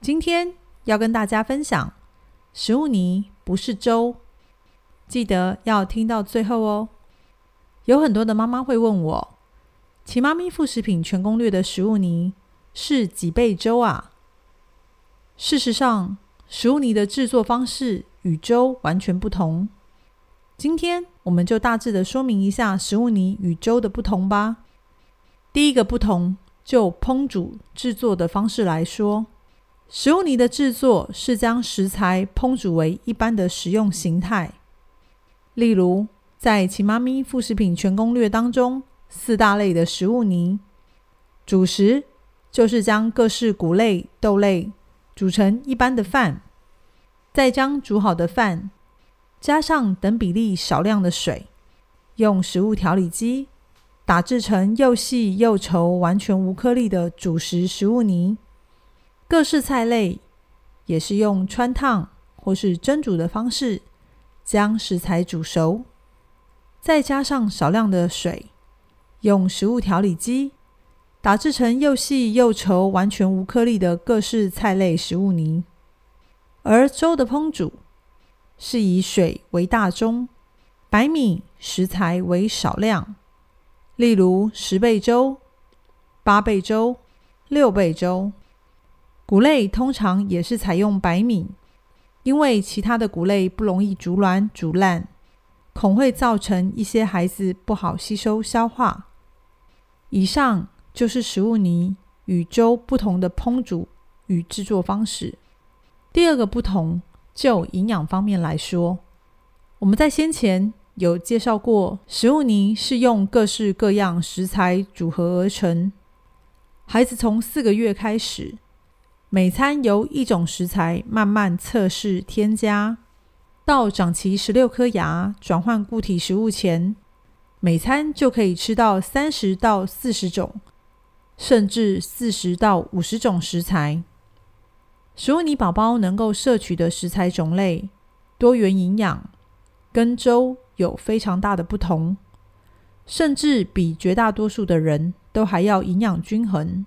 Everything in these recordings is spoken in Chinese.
今天要跟大家分享，食物泥不是粥，记得要听到最后哦。有很多的妈妈会问我，《奇妈咪副食品全攻略》的食物泥是几倍粥啊？事实上，食物泥的制作方式与粥完全不同。今天我们就大致的说明一下食物泥与粥的不同吧。第一个不同，就烹煮制作的方式来说。食物泥的制作是将食材烹煮为一般的食用形态，例如在《奇妈咪副食品全攻略》当中，四大类的食物泥，主食就是将各式谷类、豆类煮成一般的饭，再将煮好的饭加上等比例少量的水，用食物调理机打制成又细又稠、完全无颗粒的主食食物泥。各式菜类也是用穿烫或是蒸煮的方式将食材煮熟，再加上少量的水，用食物调理机打制成又细又稠、完全无颗粒的各式菜类食物泥。而粥的烹煮是以水为大宗，白米食材为少量，例如十倍粥、八倍粥、六倍粥。谷类通常也是采用白米，因为其他的谷类不容易煮软煮烂，恐会造成一些孩子不好吸收消化。以上就是食物泥与粥不同的烹煮与制作方式。第二个不同，就营养方面来说，我们在先前有介绍过，食物泥是用各式各样食材组合而成，孩子从四个月开始。每餐由一种食材慢慢测试添加，到长齐十六颗牙转换固体食物前，每餐就可以吃到三十到四十种，甚至四十到五十种食材。食物你宝宝能够摄取的食材种类多元营养，跟粥有非常大的不同，甚至比绝大多数的人都还要营养均衡。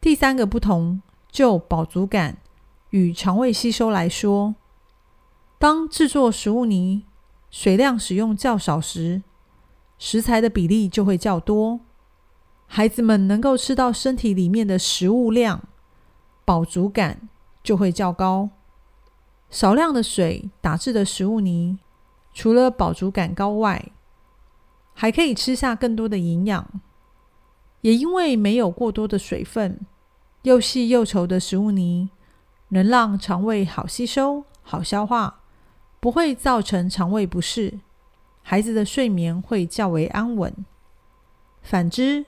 第三个不同。就饱足感与肠胃吸收来说，当制作食物泥水量使用较少时，食材的比例就会较多，孩子们能够吃到身体里面的食物量，饱足感就会较高。少量的水打制的食物泥，除了饱足感高外，还可以吃下更多的营养，也因为没有过多的水分。又细又稠的食物泥能让肠胃好吸收、好消化，不会造成肠胃不适，孩子的睡眠会较为安稳。反之，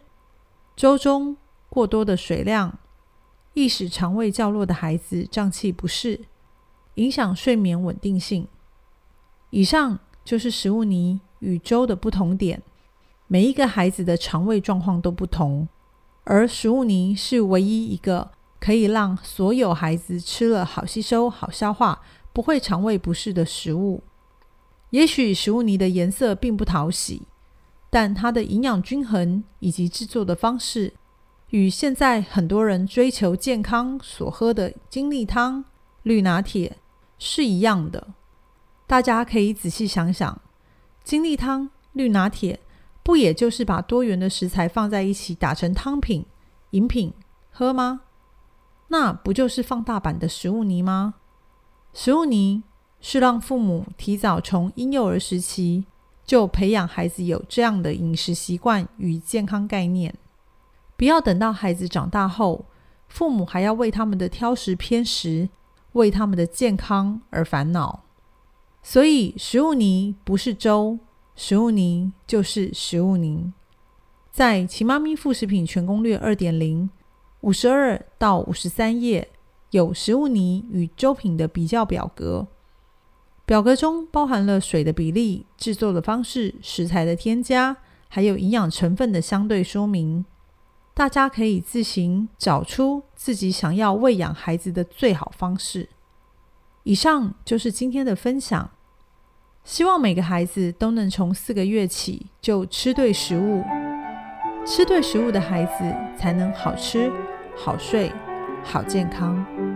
粥中过多的水量易使肠胃较弱的孩子胀气不适，影响睡眠稳定性。以上就是食物泥与粥的不同点。每一个孩子的肠胃状况都不同。而食物泥是唯一一个可以让所有孩子吃了好吸收、好消化、不会肠胃不适的食物。也许食物泥的颜色并不讨喜，但它的营养均衡以及制作的方式，与现在很多人追求健康所喝的精力汤、绿拿铁是一样的。大家可以仔细想想，精力汤、绿拿铁。不也就是把多元的食材放在一起打成汤品、饮品喝吗？那不就是放大版的食物泥吗？食物泥是让父母提早从婴幼儿时期就培养孩子有这样的饮食习惯与健康概念，不要等到孩子长大后，父母还要为他们的挑食偏食、为他们的健康而烦恼。所以，食物泥不是粥。食物泥就是食物泥。在《奇妈咪副食品全攻略二点零》，五十二到五十三页有食物泥与粥品的比较表格，表格中包含了水的比例、制作的方式、食材的添加，还有营养成分的相对说明。大家可以自行找出自己想要喂养孩子的最好方式。以上就是今天的分享，希望每个孩子都能从四个月起就吃对食物，吃对食物的孩子才能好吃。好睡，好健康。